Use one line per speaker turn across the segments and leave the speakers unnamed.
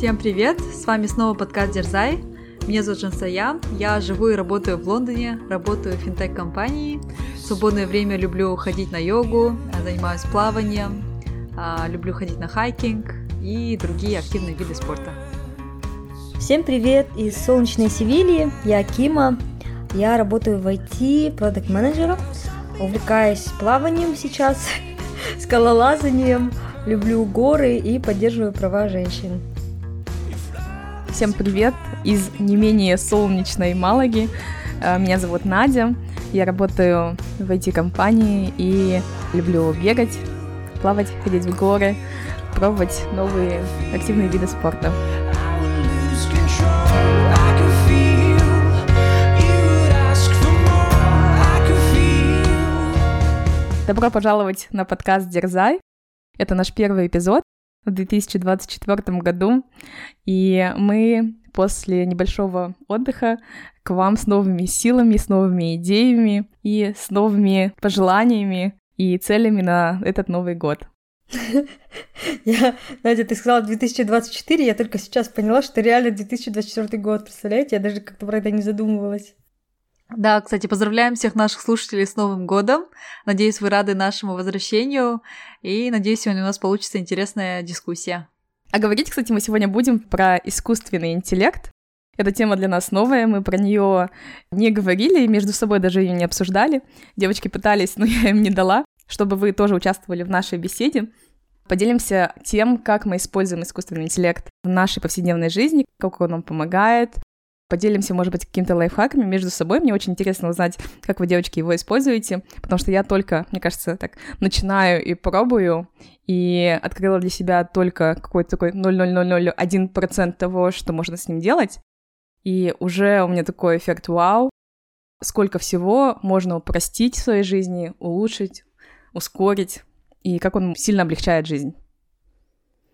Всем привет! С вами снова подкаст Дерзай. Меня зовут Жансая. Я живу и работаю в Лондоне, работаю в финтех-компании. В свободное время люблю ходить на йогу, занимаюсь плаванием, а, люблю ходить на хайкинг и другие активные виды спорта.
Всем привет из солнечной Севильи. Я Кима. Я работаю в IT продукт менеджером увлекаюсь плаванием сейчас, скалолазанием, люблю горы и поддерживаю права женщин.
Всем привет из не менее солнечной Малаги. Э, меня зовут Надя. Я работаю в IT-компании и люблю бегать, плавать, ходить в горы, пробовать новые активные виды спорта. Добро пожаловать на подкаст «Дерзай». Это наш первый эпизод в 2024 году, и мы после небольшого отдыха к вам с новыми силами, с новыми идеями и с новыми пожеланиями и целями на этот Новый год.
Я, Надя, ты сказала 2024, я только сейчас поняла, что реально 2024 год, представляете? Я даже как-то про это не задумывалась.
Да, кстати, поздравляем всех наших слушателей с Новым годом. Надеюсь, вы рады нашему возвращению. И надеюсь, сегодня у нас получится интересная дискуссия.
А говорить, кстати, мы сегодня будем про искусственный интеллект. Эта тема для нас новая, мы про нее не говорили между собой даже ее не обсуждали. Девочки пытались, но я им не дала, чтобы вы тоже участвовали в нашей беседе. Поделимся тем, как мы используем искусственный интеллект в нашей повседневной жизни, как он нам помогает, поделимся, может быть, какими-то лайфхаками между собой. Мне очень интересно узнать, как вы, девочки, его используете, потому что я только, мне кажется, так начинаю и пробую, и открыла для себя только какой-то такой 0,0001% того, что можно с ним делать. И уже у меня такой эффект вау, сколько всего можно упростить в своей жизни, улучшить, ускорить, и как он сильно облегчает жизнь.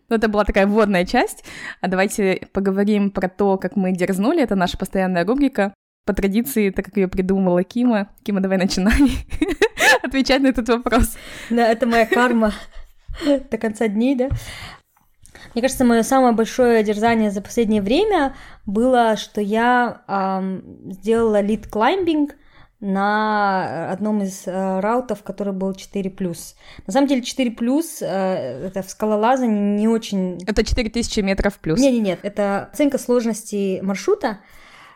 Ну, это была такая вводная часть. А давайте поговорим про то, как мы дерзнули. Это наша постоянная рубрика. По традиции, так как ее придумала Кима. Кима, давай начинай отвечать на этот вопрос.
Да, это моя карма до конца дней, да? Мне кажется, мое самое большое дерзание за последнее время было, что я эм, сделала лид клаймбинг – на одном из э, раутов, который был 4+. На самом деле 4+, э, это в скалолазании не очень...
Это 4000 метров плюс.
Нет, нет, нет, это оценка сложности маршрута,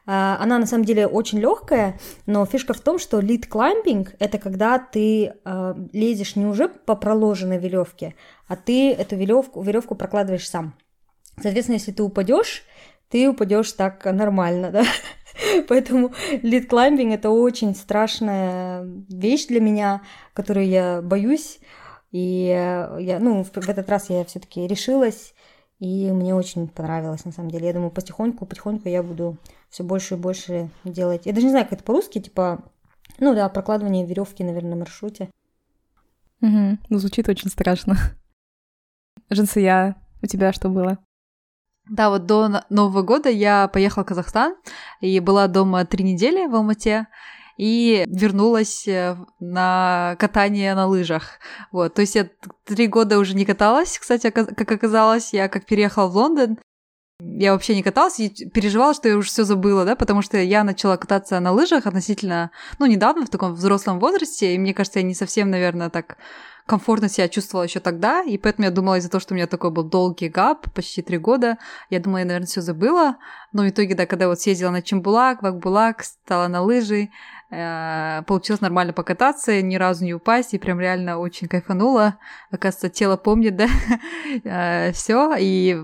э, она на самом деле очень легкая, но фишка в том, что lead climbing это когда ты э, лезешь не уже по проложенной веревке, а ты эту веревку, веревку прокладываешь сам. Соответственно, если ты упадешь, ты упадешь так нормально, да. Поэтому лид клаймбинг это очень страшная вещь для меня, которую я боюсь. И я, ну, в, этот раз я все-таки решилась, и мне очень понравилось, на самом деле. Я думаю, потихоньку, потихоньку я буду все больше и больше делать. Я даже не знаю, как это по-русски, типа, ну да, прокладывание веревки, наверное, на маршруте.
Угу. Ну, звучит очень страшно. Женсия, у тебя что было?
Да, вот до Нового года я поехала в Казахстан и была дома три недели в Алмате и вернулась э, на катание на лыжах. Вот, то есть я три года уже не каталась, кстати, как оказалось, я как переехала в Лондон, я вообще не каталась и переживала, что я уже все забыла, да, потому что я начала кататься на лыжах относительно, ну, недавно, в таком взрослом возрасте, и мне кажется, я не совсем, наверное, так комфортно себя чувствовала еще тогда, и поэтому я думала из-за того, что у меня такой был долгий гап, почти три года, я думала, я, наверное, все забыла, но в итоге, да, когда вот съездила на Чембулак, Вакбулак, стала на лыжи, э, получилось нормально покататься, ни разу не упасть, и прям реально очень кайфанула. Оказывается, тело помнит, да, э, все, и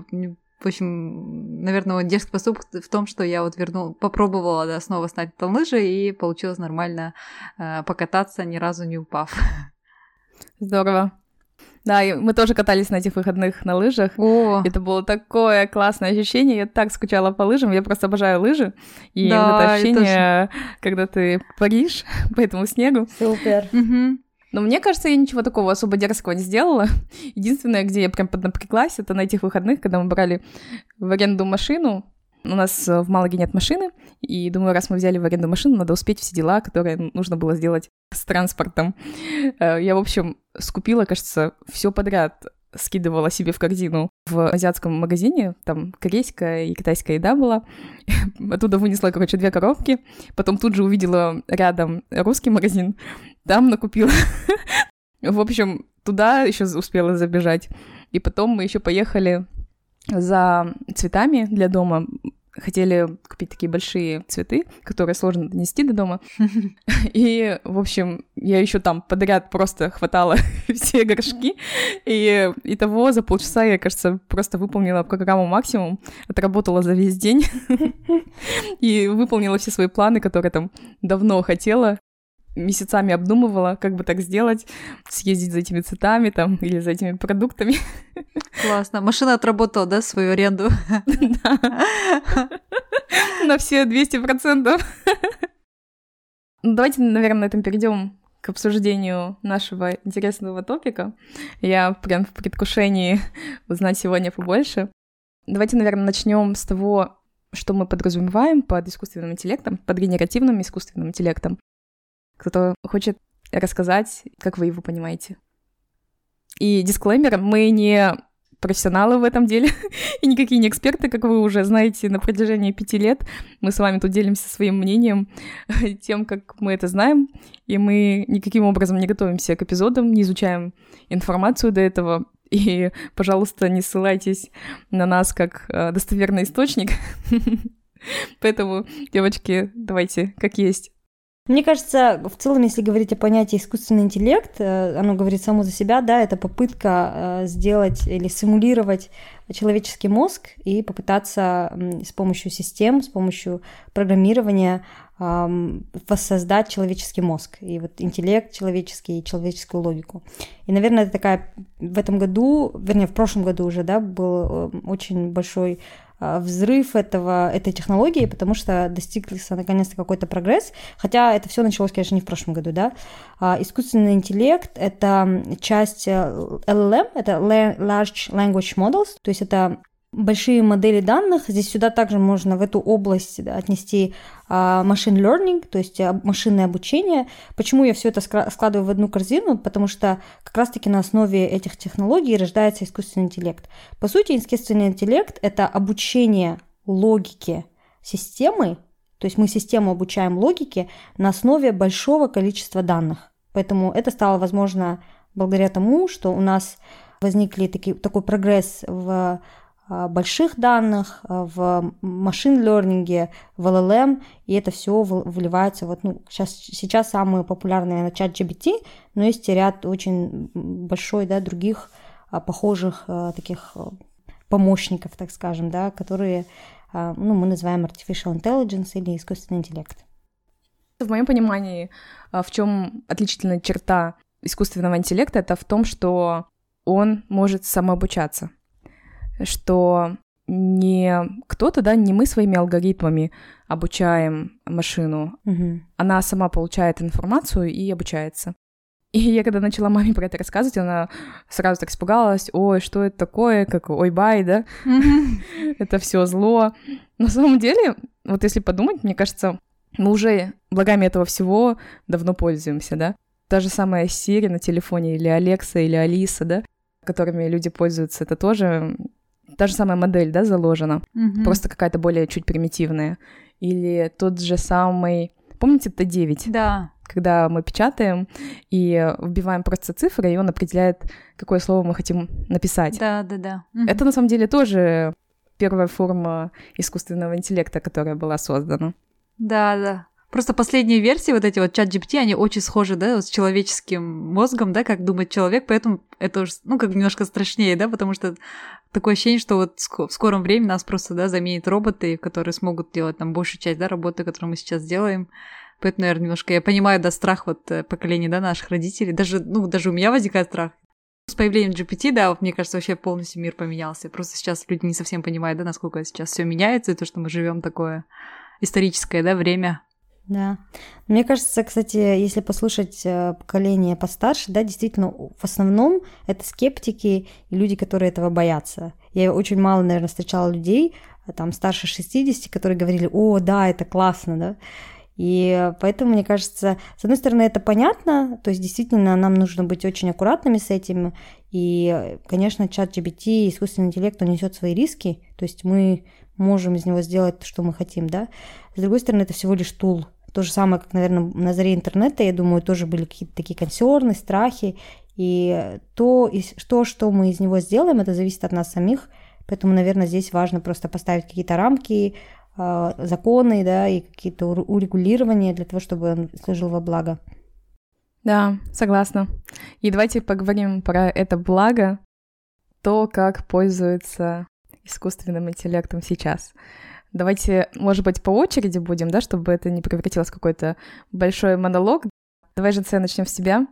в общем, наверное, дерзкий поступок в том, что я вот вернула, попробовала да, снова снять на лыжи, и получилось нормально э, покататься, ни разу не упав.
Здорово. Да, и мы тоже катались на этих выходных на лыжах. О. Это было такое классное ощущение. Я так скучала по лыжам. Я просто обожаю лыжи. И да, вот это ощущение, это... когда ты паришь по этому снегу.
Супер.
Угу. Но мне кажется, я ничего такого особо дерзкого не сделала. Единственное, где я прям поднапряглась, это на этих выходных, когда мы брали в аренду машину у нас э, в Малаге нет машины, и думаю, раз мы взяли в аренду машину, надо успеть все дела, которые нужно было сделать с транспортом. Э, я, в общем, скупила, кажется, все подряд скидывала себе в корзину в азиатском магазине, там корейская и китайская еда была. Оттуда вынесла, короче, две коробки. Потом тут же увидела рядом русский магазин. Там накупила. В общем, туда еще успела забежать. И потом мы еще поехали за цветами для дома хотели купить такие большие цветы, которые сложно донести до дома. И, в общем, я еще там подряд просто хватала все горшки. И, и того за полчаса я, кажется, просто выполнила программу максимум, отработала за весь день и выполнила все свои планы, которые там давно хотела месяцами обдумывала, как бы так сделать, съездить за этими цветами там или за этими продуктами.
Классно. Машина отработала, да, свою аренду?
Да. На все 200%. Ну, давайте, наверное, на этом перейдем к обсуждению нашего интересного топика. Я прям в предвкушении узнать сегодня побольше. Давайте, наверное, начнем с того, что мы подразумеваем под искусственным интеллектом, под генеративным искусственным интеллектом. Кто-то хочет рассказать, как вы его понимаете. И дисклеймер, мы не профессионалы в этом деле и никакие не эксперты, как вы уже знаете, на протяжении пяти лет. Мы с вами тут делимся своим мнением, тем, как мы это знаем, и мы никаким образом не готовимся к эпизодам, не изучаем информацию до этого. И, пожалуйста, не ссылайтесь на нас как э, достоверный источник. Поэтому, девочки, давайте как есть.
Мне кажется, в целом, если говорить о понятии искусственный интеллект, э, оно говорит само за себя, да, это попытка э, сделать или симулировать человеческий мозг и попытаться с помощью систем, с помощью программирования воссоздать человеческий мозг, и вот интеллект человеческий, и человеческую логику. И, наверное, это такая в этом году, вернее, в прошлом году уже, да, был э, очень большой взрыв этого, этой технологии, потому что достигся наконец-то какой-то прогресс, хотя это все началось, конечно, не в прошлом году, да. А, искусственный интеллект — это часть LLM, э, это Large Language Models, то есть это большие модели данных. Здесь сюда также можно в эту область отнести machine learning, то есть а, машинное обучение. Почему я все это складываю в одну корзину? Потому что как раз-таки на основе этих технологий рождается искусственный интеллект. По сути, искусственный интеллект — это обучение логике системы, то есть мы систему обучаем логике на основе большого количества данных. Поэтому это стало возможно благодаря тому, что у нас возникли такие, такой прогресс в больших данных, а, в машин лернинге, в LLM, и это все вливается вот, ну, сейчас, сейчас самые популярные на чат GBT, но есть ряд очень большой, да, других а, похожих таких помощников, так скажем, да, которые, ну, мы называем artificial intelligence или искусственный интеллект.
В моем понимании, в чем отличительная черта искусственного интеллекта, это в том, что он может самообучаться что не кто-то, да, не мы своими алгоритмами обучаем машину,
угу.
она сама получает информацию и обучается. И я когда начала маме про это рассказывать, она сразу так испугалась, ой, что это такое, как ой, бай, да, это все зло. На самом деле, вот если подумать, мне кажется, мы уже благами этого всего давно пользуемся, да. Та же самая Siri на телефоне, или Алекса, или Алиса, да, которыми люди пользуются, это тоже та же самая модель, да, заложена,
угу.
просто какая-то более чуть примитивная. Или тот же самый, помните Т9?
Да.
Когда мы печатаем и вбиваем просто цифры, и он определяет, какое слово мы хотим написать.
Да, да, да.
Это на самом деле тоже первая форма искусственного интеллекта, которая была создана.
Да, да. Просто последние версии, вот эти вот чат GPT, они очень схожи, да, с человеческим мозгом, да, как думает человек, поэтому это уже, ну, как немножко страшнее, да, потому что такое ощущение, что вот в скором времени нас просто, да, заменят роботы, которые смогут делать там большую часть, да, работы, которую мы сейчас делаем. Поэтому, наверное, немножко я понимаю, да, страх вот э, поколения, да, наших родителей. Даже, ну, даже у меня возникает страх. С появлением GPT, да, вот, мне кажется, вообще полностью мир поменялся. Просто сейчас люди не совсем понимают, да, насколько сейчас все меняется, и то, что мы живем такое историческое, да, время.
Да. Мне кажется, кстати, если послушать э, поколение постарше, да, действительно, в основном это скептики и люди, которые этого боятся. Я очень мало, наверное, встречала людей, э, там, старше 60, которые говорили, о, да, это классно, да. И поэтому, мне кажется, с одной стороны, это понятно, то есть действительно нам нужно быть очень аккуратными с этим. И, конечно, чат GBT, искусственный интеллект, он несет свои риски, то есть мы можем из него сделать, что мы хотим, да. С другой стороны, это всего лишь тул. То же самое, как, наверное, на заре интернета, я думаю, тоже были какие-то такие консерны, страхи. И то, то, что мы из него сделаем, это зависит от нас самих. Поэтому, наверное, здесь важно просто поставить какие-то рамки, а, законы, да, и какие-то урегулирования для того, чтобы он служил во благо.
Да, согласна. И давайте поговорим про это благо, то, как пользуется искусственным интеллектом сейчас. Давайте, может быть, по очереди будем, да, чтобы это не превратилось в какой-то большой монолог. Давай, же начнем с тебя.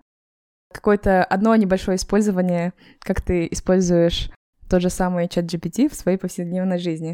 Какое-то одно небольшое использование, как ты используешь тот же самый чат GPT в своей повседневной жизни.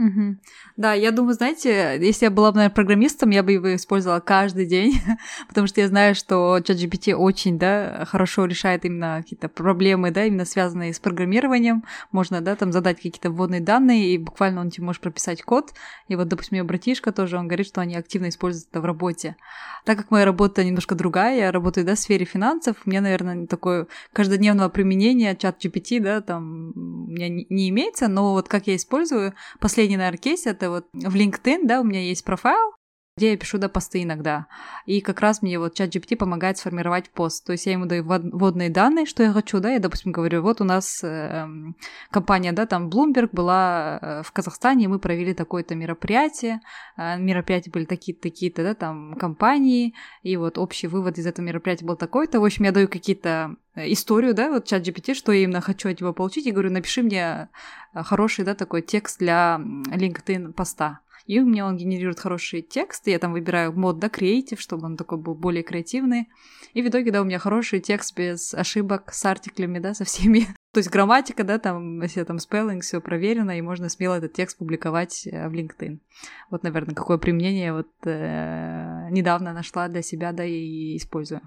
Угу. Да, я думаю, знаете, если я была бы, наверное, программистом, я бы его использовала каждый день, потому что я знаю, что ChatGPT очень, да, хорошо решает именно какие-то проблемы, да, именно связанные с программированием. Можно, да, там задать какие-то вводные данные, и буквально он тебе может прописать код. И вот, допустим, ее братишка тоже, он говорит, что они активно используют это в работе. Так как моя работа немножко другая, я работаю, да, в сфере финансов, меня, наверное, такое каждодневного применения чат GPT, да, там у меня не имеется, но вот как я использую, последний наверное, кейс, это вот в LinkedIn, да, у меня есть профайл, где я пишу, да, посты иногда. И как раз мне вот чат GPT помогает сформировать пост. То есть я ему даю вводные данные, что я хочу, да, я, допустим, говорю, вот у нас э, компания, да, там Bloomberg была э, в Казахстане, мы провели такое-то мероприятие, э, мероприятия были такие-то, такие-то, да, там компании, и вот общий вывод из этого мероприятия был такой-то. В общем, я даю какие-то э, историю, да, вот чат GPT, что я именно хочу от него получить, и говорю, напиши мне э, хороший, да, такой текст для LinkedIn поста и у меня он генерирует хорошие тексты, я там выбираю мод, да, креатив, чтобы он такой был более креативный, и в итоге, да, у меня хороший текст без ошибок, с артиклями, да, со всеми. То есть грамматика, да, там, если там спеллинг, все проверено, и можно смело этот текст публиковать э, в LinkedIn. Вот, наверное, какое применение вот э, недавно нашла для себя, да, и использую.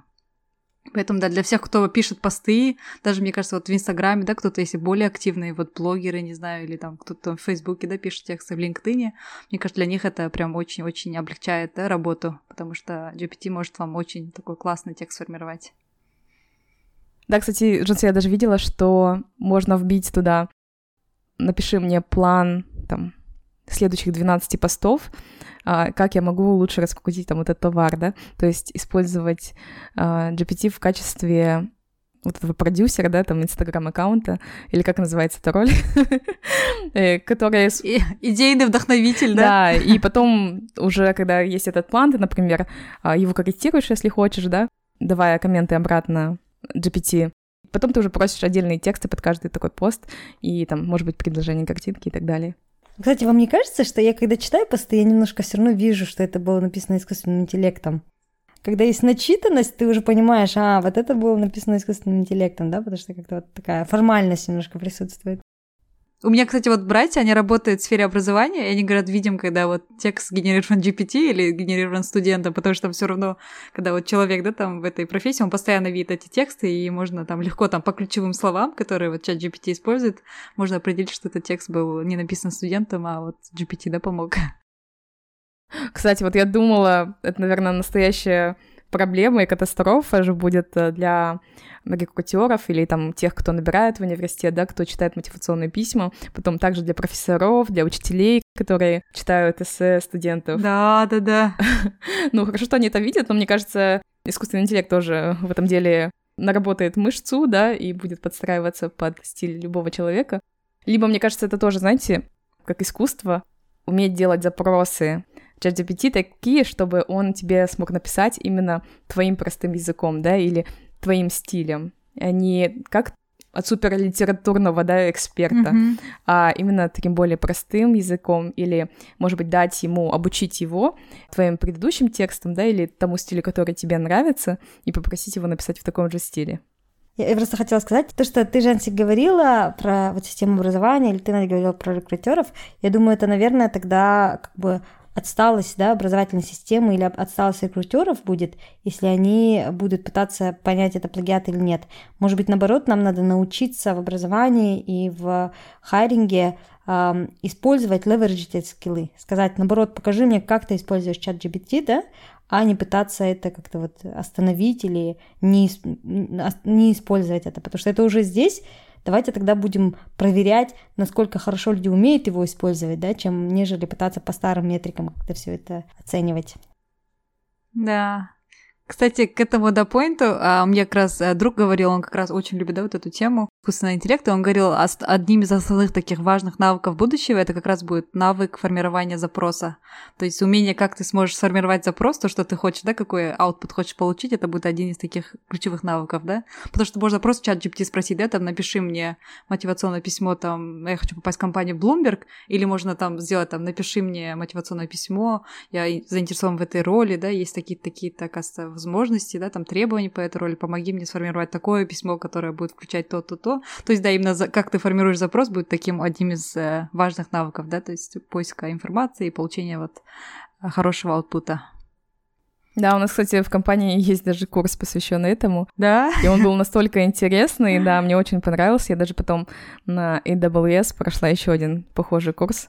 Поэтому, да, для всех, кто пишет посты, даже, мне кажется, вот в Инстаграме, да, кто-то, если более активные, вот блогеры, не знаю, или там кто-то в Фейсбуке, да, пишет тексты в LinkedIn, мне кажется, для них это прям очень-очень облегчает, да, работу, потому что GPT может вам очень такой классный текст сформировать.
Да, кстати, Джонси, я даже видела, что можно вбить туда, напиши мне план, там, следующих 12 постов, а, как я могу лучше раскрутить там этот товар, да, то есть использовать а, GPT в качестве вот этого продюсера, да, там, инстаграм-аккаунта, или как называется эта роль, э, которая...
Идейный вдохновитель, да?
Да, и потом уже, когда есть этот план, ты, например, а, его корректируешь, если хочешь, да, давая комменты обратно GPT, потом ты уже просишь отдельные тексты под каждый такой пост, и там, может быть, предложение картинки и так далее.
Кстати, вам не кажется, что я когда читаю посты, я немножко все равно вижу, что это было написано искусственным интеллектом? Когда есть начитанность, ты уже понимаешь, а, вот это было написано искусственным интеллектом, да, потому что как-то вот такая формальность немножко присутствует.
У меня, кстати, вот братья, они работают в сфере образования, и они говорят, видим, когда вот текст генерирован GPT или генерирован студентом, потому что там все равно, когда вот человек, да, там в этой профессии, он постоянно видит эти тексты, и можно там легко там по ключевым словам, которые вот чат GPT использует, можно определить, что этот текст был не написан студентом, а вот GPT, да, помог.
Кстати, вот я думала, это, наверное, настоящая проблема и катастрофа же будет э, для рекрутеров или там тех, кто набирает в университет, да, кто читает мотивационные письма, потом также для профессоров, для учителей, которые читают эссе студентов.
Да, да, да.
ну, хорошо, что они это видят, но мне кажется, искусственный интеллект тоже в этом деле наработает мышцу, да, и будет подстраиваться под стиль любого человека. Либо, мне кажется, это тоже, знаете, как искусство, уметь делать запросы ChatGPT такие, чтобы он тебе смог написать именно твоим простым языком, да, или твоим стилем, а не как от суперлитературного, да, эксперта, mm-hmm. а именно таким более простым языком, или, может быть, дать ему, обучить его твоим предыдущим текстом, да, или тому стилю, который тебе нравится, и попросить его написать в таком же стиле.
Я просто хотела сказать, то, что ты, Жансик, говорила про вот систему образования, или ты, Надя, говорила про рекрутеров, я думаю, это, наверное, тогда как бы отсталость да, образовательной системы или отсталость рекрутеров будет, если они будут пытаться понять, это плагиат или нет. Может быть, наоборот, нам надо научиться в образовании и в хайринге э, использовать, leverage эти скиллы. Сказать, наоборот, покажи мне, как ты используешь чат GPT, да, а не пытаться это как-то вот остановить или не, не использовать это, потому что это уже здесь, давайте тогда будем проверять, насколько хорошо люди умеют его использовать, да, чем нежели пытаться по старым метрикам как-то все это оценивать.
Да, кстати, к этому до поинту, а, мне как раз э, друг говорил, он как раз очень любит да, вот эту тему искусственного интеллекта, он говорил, одним из основных таких важных навыков будущего это как раз будет навык формирования запроса. То есть умение, как ты сможешь сформировать запрос, то, что ты хочешь, да, какой output хочешь получить, это будет один из таких ключевых навыков, да. Потому что можно просто чат GPT спросить, да, там, напиши мне мотивационное письмо, там, я хочу попасть в компанию Bloomberg, или можно там сделать, там, напиши мне мотивационное письмо, я заинтересован в этой роли, да, есть такие-то, такие-то, оказывается, возможности, да, там требований по этой роли, помоги мне сформировать такое письмо, которое будет включать то-то, то. То есть, да, именно за, как ты формируешь запрос будет таким одним из э, важных навыков, да, то есть поиска информации и получения вот э, хорошего аутпута.
Да, у нас, кстати, в компании есть даже курс, посвященный этому.
Да.
И он был настолько интересный, да, мне очень понравился. Я даже потом на AWS прошла еще один похожий курс.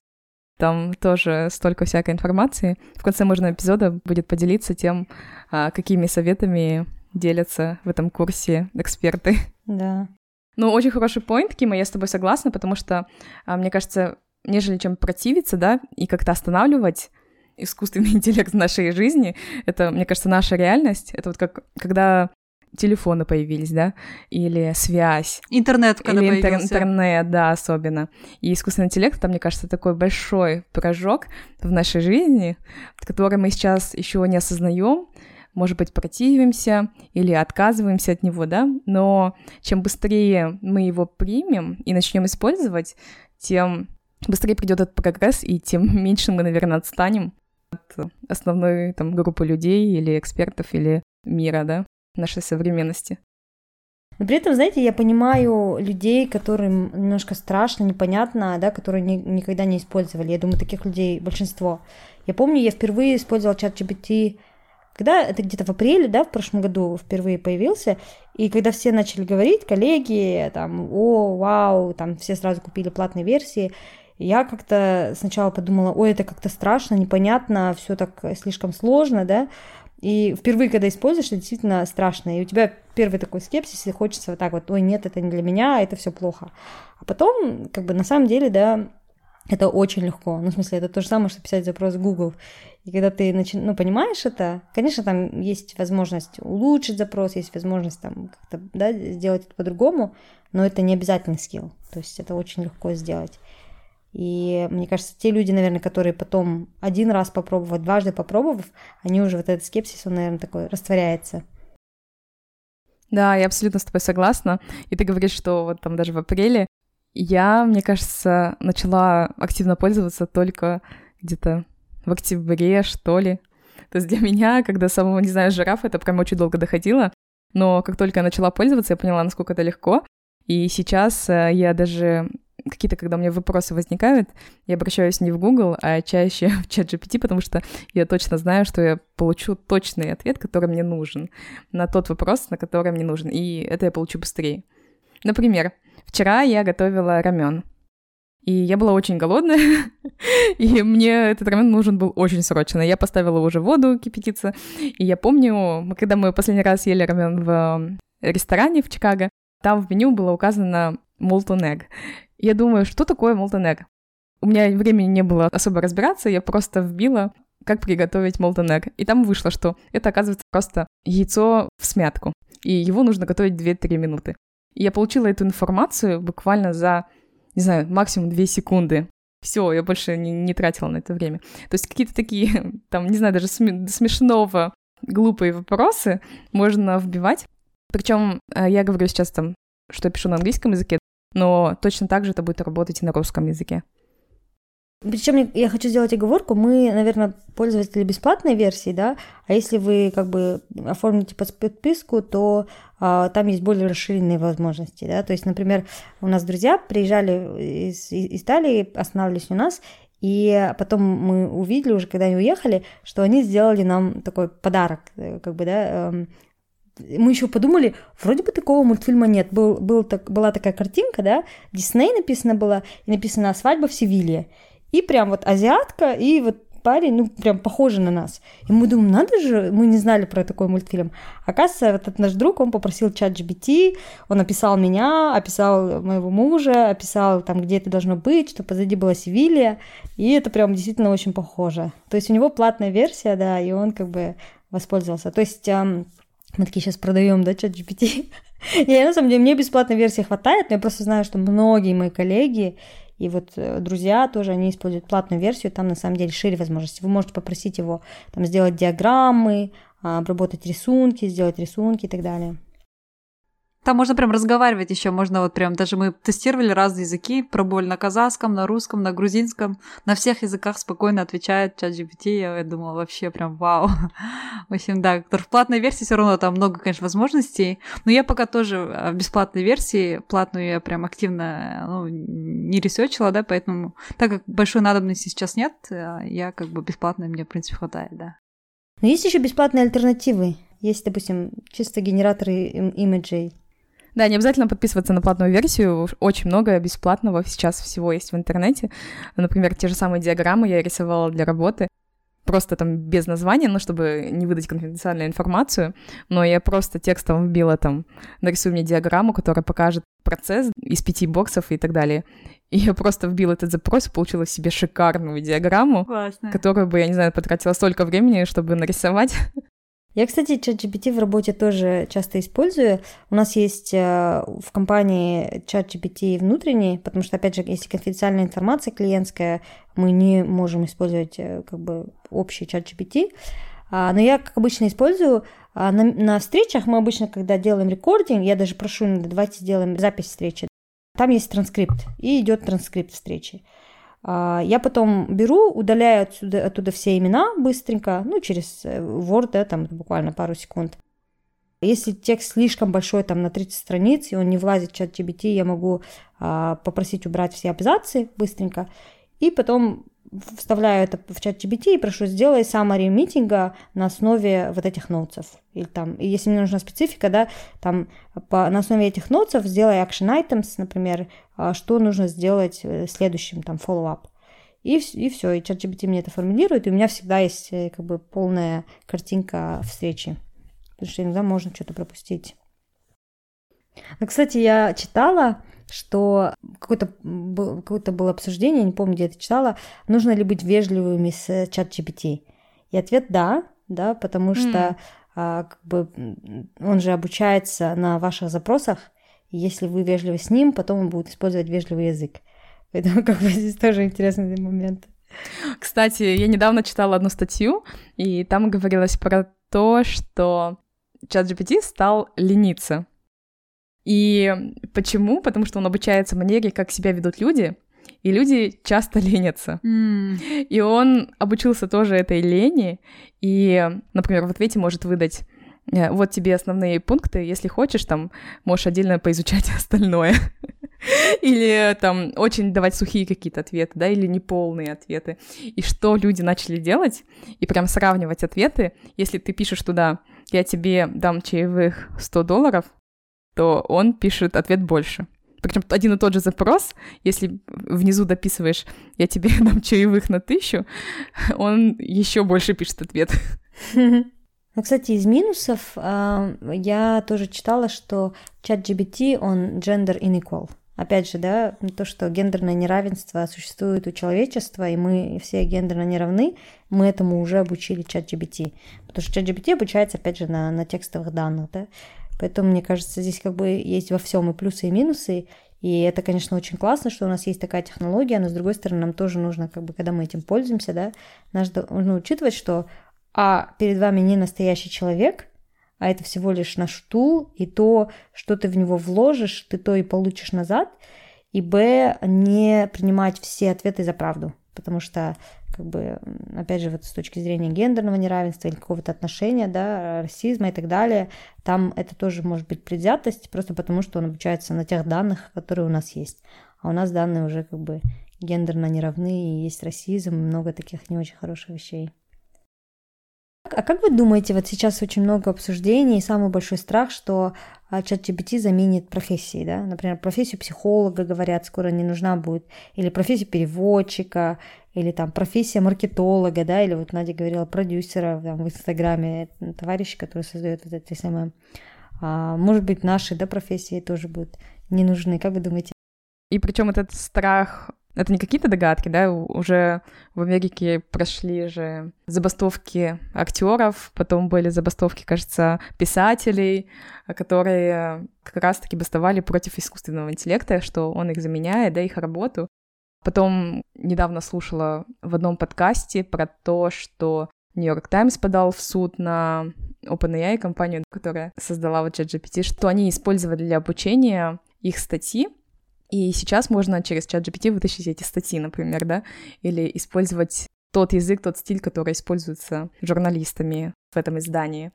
Там тоже столько всякой информации. В конце можно эпизода будет поделиться тем, а, какими советами делятся в этом курсе эксперты.
Да.
Ну, очень хороший поинт, Кима, я с тобой согласна, потому что, а, мне кажется, нежели чем противиться, да, и как-то останавливать искусственный интеллект в нашей жизни, это, мне кажется, наша реальность. Это вот как, когда телефоны появились, да, или связь.
Интернет, когда
или
появился.
интернет, да, особенно. И искусственный интеллект, это, мне кажется, такой большой прыжок в нашей жизни, который мы сейчас еще не осознаем, может быть, противимся или отказываемся от него, да, но чем быстрее мы его примем и начнем использовать, тем быстрее придет этот прогресс, и тем меньше мы, наверное, отстанем от основной там группы людей или экспертов или мира, да нашей современности.
Но при этом, знаете, я понимаю людей, которым немножко страшно, непонятно, да, которые ни, никогда не использовали. Я думаю, таких людей большинство. Я помню, я впервые использовала чат GPT, когда это где-то в апреле, да, в прошлом году впервые появился, и когда все начали говорить, коллеги, там, о, вау, там, все сразу купили платные версии, я как-то сначала подумала, ой, это как-то страшно, непонятно, все так слишком сложно, да, и впервые, когда используешь, это действительно страшно. И у тебя первый такой скепсис, и хочется вот так вот, ой, нет, это не для меня, это все плохо. А потом, как бы на самом деле, да, это очень легко. Ну, в смысле, это то же самое, что писать запрос в Google. И когда ты начи... ну, понимаешь это, конечно, там есть возможность улучшить запрос, есть возможность там как-то да, сделать это по-другому, но это не обязательный скилл. То есть это очень легко сделать. И мне кажется, те люди, наверное, которые потом один раз попробовав, дважды попробовав, они уже вот этот скепсис, он, наверное, такой растворяется.
Да, я абсолютно с тобой согласна. И ты говоришь, что вот там даже в апреле я, мне кажется, начала активно пользоваться только где-то в октябре, что ли. То есть для меня, когда самого, не знаю, жирафа, это прям очень долго доходило. Но как только я начала пользоваться, я поняла, насколько это легко. И сейчас э, я даже какие-то, когда у меня вопросы возникают, я обращаюсь не в Google, а чаще в чат GPT, потому что я точно знаю, что я получу точный ответ, который мне нужен, на тот вопрос, на который мне нужен, и это я получу быстрее. Например, вчера я готовила рамен, и я была очень голодная, и мне этот рамен нужен был очень срочно. Я поставила уже воду кипятиться, и я помню, когда мы последний раз ели рамен в ресторане в Чикаго, там в меню было указано molten egg. Я думаю, что такое egg? У меня времени не было особо разбираться, я просто вбила, как приготовить egg. И там вышло, что это, оказывается, просто яйцо в смятку. И его нужно готовить 2-3 минуты. И я получила эту информацию буквально за, не знаю, максимум 2 секунды. Все, я больше не, не тратила на это время. То есть какие-то такие, там, не знаю, даже см- смешного глупые вопросы можно вбивать. Причем э, я говорю сейчас там, что я пишу на английском языке, но точно так же это будет работать и на русском языке.
Причем я хочу сделать оговорку, мы, наверное, пользователи бесплатной версии, да, а если вы как бы оформите подписку, то а, там есть более расширенные возможности, да, то есть, например, у нас друзья приезжали из, из Италии, останавливались у нас, И потом мы увидели уже, когда они уехали, что они сделали нам такой подарок, э, как бы, да, эм, мы еще подумали, вроде бы такого мультфильма нет. Был, был так, была такая картинка, да, Дисней написано было, и написано «Свадьба в Севилье». И прям вот азиатка, и вот парень, ну, прям похожий на нас. И мы думаем, надо же, мы не знали про такой мультфильм. Оказывается, вот этот наш друг, он попросил чат GBT, он описал меня, описал моего мужа, описал там, где это должно быть, что позади была Севилья, и это прям действительно очень похоже. То есть у него платная версия, да, и он как бы воспользовался. То есть мы такие сейчас продаем, да, чат GPT. Я, на самом деле, мне бесплатной версии хватает, но я просто знаю, что многие мои коллеги и вот э, друзья тоже, они используют платную версию, там на самом деле шире возможности. Вы можете попросить его там сделать диаграммы, а, обработать рисунки, сделать рисунки и так далее.
Там можно прям разговаривать еще, можно вот прям, даже мы тестировали разные языки, пробовали на казахском, на русском, на грузинском, на всех языках спокойно отвечает чат GPT, я, я думала, вообще прям вау. В общем, да, в платной версии все равно там много, конечно, возможностей, но я пока тоже в бесплатной версии, платную я прям активно ну, не ресерчила, да, поэтому, так как большой надобности сейчас нет, а, я как бы бесплатно мне, в принципе, хватает, да.
Но есть еще бесплатные альтернативы. Есть, допустим, чисто генераторы имиджей,
да, не обязательно подписываться на платную версию. Очень много бесплатного сейчас всего есть в интернете. Например, те же самые диаграммы я рисовала для работы. Просто там без названия, ну, чтобы не выдать конфиденциальную информацию. Но я просто текстом вбила там, нарисуй мне диаграмму, которая покажет процесс из пяти боксов и так далее. И я просто вбила этот запрос и получила себе шикарную диаграмму,
Классно.
которую бы, я не знаю, потратила столько времени, чтобы нарисовать.
Я, кстати, ChatGPT в работе тоже часто использую. У нас есть э, в компании ChatGPT внутренний, потому что, опять же, если конфиденциальная информация клиентская, мы не можем использовать э, как бы общий ChatGPT. А, но я, как обычно, использую а, на, на встречах. Мы обычно, когда делаем recording, я даже прошу, давайте сделаем запись встречи. Там есть транскрипт, и идет транскрипт встречи. А, я потом беру, удаляю отсюда, оттуда все имена быстренько, ну, через э, Word, да, там буквально пару секунд. Если текст слишком большой, там на 30 страниц, и он не влазит в ChatGPT, я могу а, попросить убрать все абзацы быстренько, и потом вставляю это в чат GBT и прошу, сделай summary митинга на основе вот этих ноутсов. Или там, и если мне нужна специфика, да, там по, на основе этих ноутсов сделай action items, например, а, что нужно сделать э, следующим, там, follow-up. И, и все, и чат GBT мне это формулирует, и у меня всегда есть э, как бы полная картинка встречи. Потому что иногда можно что-то пропустить. Ну, кстати, я читала, что какое-то какое было обсуждение, не помню, где это читала, нужно ли быть вежливыми с чат GPT. И ответ да, да, потому mm. что а, как бы он же обучается на ваших запросах, и если вы вежливы с ним, потом он будет использовать вежливый язык. Поэтому как бы здесь тоже интересный момент.
Кстати, я недавно читала одну статью, и там говорилось про то, что чат GPT стал лениться. И почему? Потому что он обучается манере, как себя ведут люди, и люди часто ленятся.
Mm.
И он обучился тоже этой лени, и, например, в ответе может выдать э, вот тебе основные пункты, если хочешь, там можешь отдельно поизучать остальное. Или там очень давать сухие какие-то ответы, да, или неполные ответы. И что люди начали делать, и прям сравнивать ответы, если ты пишешь туда, я тебе дам чаевых 100 долларов, то он пишет ответ больше. Причем один и тот же запрос, если внизу дописываешь «я тебе дам чаевых на тысячу», он еще больше пишет ответ.
Ну, кстати, из минусов э, я тоже читала, что чат GBT, он gender inequal. Опять же, да, то, что гендерное неравенство существует у человечества, и мы все гендерно не равны, мы этому уже обучили чат GBT. Потому что чат GBT обучается, опять же, на, на текстовых данных, да. Поэтому, мне кажется, здесь как бы есть во всем и плюсы, и минусы. И это, конечно, очень классно, что у нас есть такая технология, но с другой стороны, нам тоже нужно, как бы, когда мы этим пользуемся, да, нужно учитывать, что а перед вами не настоящий человек, а это всего лишь наш тул, и то, что ты в него вложишь, ты то и получишь назад, и б, не принимать все ответы за правду, потому что как бы, опять же, вот с точки зрения гендерного неравенства или какого-то отношения, да, расизма и так далее, там это тоже может быть предвзятость, просто потому что он обучается на тех данных, которые у нас есть. А у нас данные уже как бы гендерно не равны, и есть расизм, и много таких не очень хороших вещей. А как вы думаете, вот сейчас очень много обсуждений, и самый большой страх, что а, чат GPT заменит профессии, да? Например, профессию психолога, говорят, скоро не нужна будет, или профессию переводчика, или там профессия маркетолога, да, или вот Надя говорила продюсера там, в Инстаграме, товарищ, который создает вот эти самые, а, может быть, наши, да, профессии тоже будут не нужны. Как вы думаете?
И причем этот страх это не какие-то догадки, да, уже в Америке прошли же забастовки актеров, потом были забастовки, кажется, писателей, которые как раз-таки бастовали против искусственного интеллекта, что он их заменяет, да, их работу. Потом недавно слушала в одном подкасте про то, что Нью-Йорк Таймс подал в суд на OpenAI, компанию, которая создала вот ChatGPT, что они использовали для обучения их статьи, и сейчас можно через чат GPT вытащить эти статьи, например, да, или использовать тот язык, тот стиль, который используется журналистами в этом издании.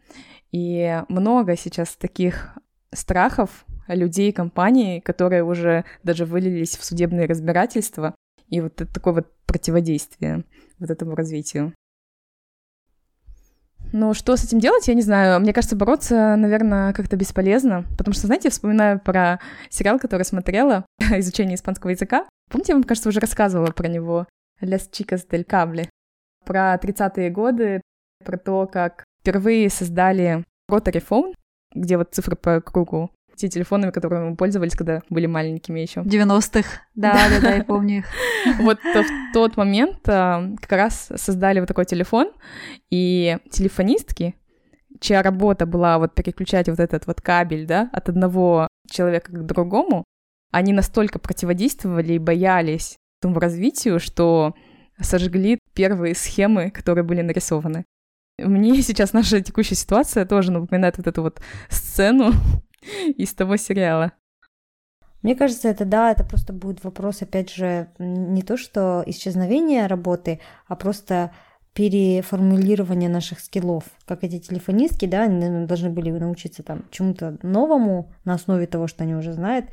И много сейчас таких страхов людей, компаний, которые уже даже вылились в судебные разбирательства, и вот это такое вот противодействие вот этому развитию. Ну, что с этим делать, я не знаю. Мне кажется, бороться, наверное, как-то бесполезно. Потому что, знаете, я вспоминаю про сериал, который смотрела, изучение испанского языка. Помните, я вам, кажется, уже рассказывала про него «Las chicas del cable». Про 30-е годы, про то, как впервые создали rotary phone, где вот цифры по кругу те телефонами, которыми мы пользовались, когда были маленькими еще.
90-х, да, да, да, я помню их.
Вот в тот момент а, как раз создали вот такой телефон, и телефонистки, чья работа была вот переключать вот этот вот кабель, да, от одного человека к другому, они настолько противодействовали и боялись этому развитию, что сожгли первые схемы, которые были нарисованы. Мне сейчас наша текущая ситуация тоже напоминает вот эту вот сцену из того сериала.
Мне кажется, это да, это просто будет вопрос, опять же, не то что исчезновения работы, а просто переформулирование наших скиллов. Как эти телефонистки, да, они должны были научиться там чему-то новому на основе того, что они уже знают,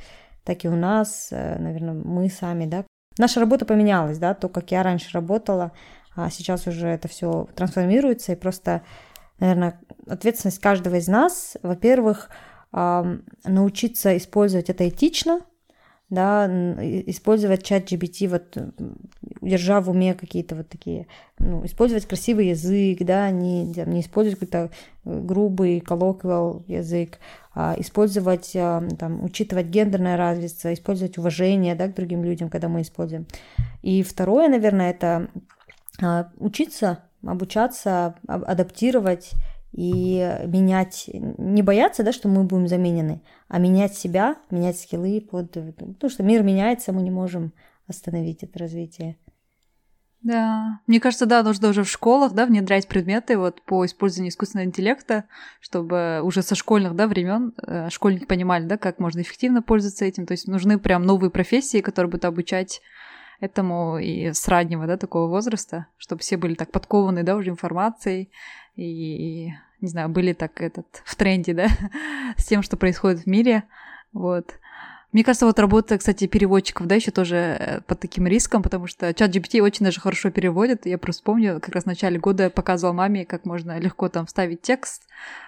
так и у нас, э, наверное, мы сами, да. Наша работа поменялась, да, то, как я раньше работала, а сейчас уже это все трансформируется, и просто, наверное, ответственность каждого из нас, во-первых, научиться использовать это этично, да, использовать чат GBT, вот, держа в уме какие-то вот такие, ну, использовать красивый язык, да, не, не использовать какой-то э, грубый коллоквиал язык, а использовать, там, учитывать гендерное равенство, использовать уважение, да, к другим людям, когда мы используем. И второе, наверное, это а, учиться, обучаться, адаптировать и менять, не бояться, да, что мы будем заменены, а менять себя, менять скиллы под... Потому что мир меняется, мы не можем остановить это развитие.
Да, мне кажется, да, нужно уже в школах, да, внедрять предметы вот по использованию искусственного интеллекта, чтобы уже со школьных, да, времен э, школьники понимали, да, как можно эффективно пользоваться этим. То есть нужны прям новые профессии, которые будут обучать этому и с раннего, да, такого возраста, чтобы все были так подкованы, да, уже информацией и не знаю, были так этот в тренде, да, с тем, что происходит в мире, вот. Мне кажется, вот работа, кстати, переводчиков, да, еще тоже э, под таким риском, потому что чат GPT очень даже хорошо переводит. Я просто помню, как раз в начале года показывал маме, как можно легко там вставить текст,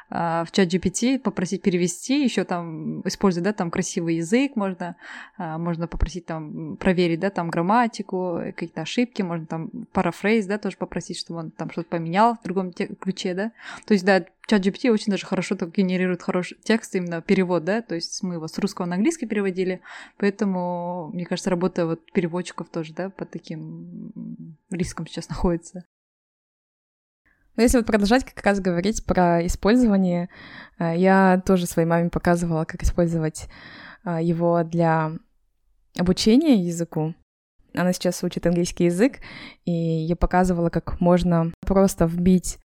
а, в чат GPT, попросить перевести, еще там использовать, да, там красивый язык, можно, а, можно попросить там проверить, да, там грамматику, какие-то ошибки, можно там парафрейз, да, тоже попросить, чтобы он там что-то поменял в другом ключе, да. То есть, да, чат GPT очень даже хорошо так генерирует хороший текст, именно перевод, да, то есть мы его с русского на английский переводили, поэтому, мне кажется, работа вот переводчиков тоже, да, под таким риском сейчас находится.
Но если вот продолжать как раз говорить про использование, э, я тоже своей маме показывала, как использовать э, его для обучения языку. Она сейчас учит английский язык, и я показывала, как можно просто вбить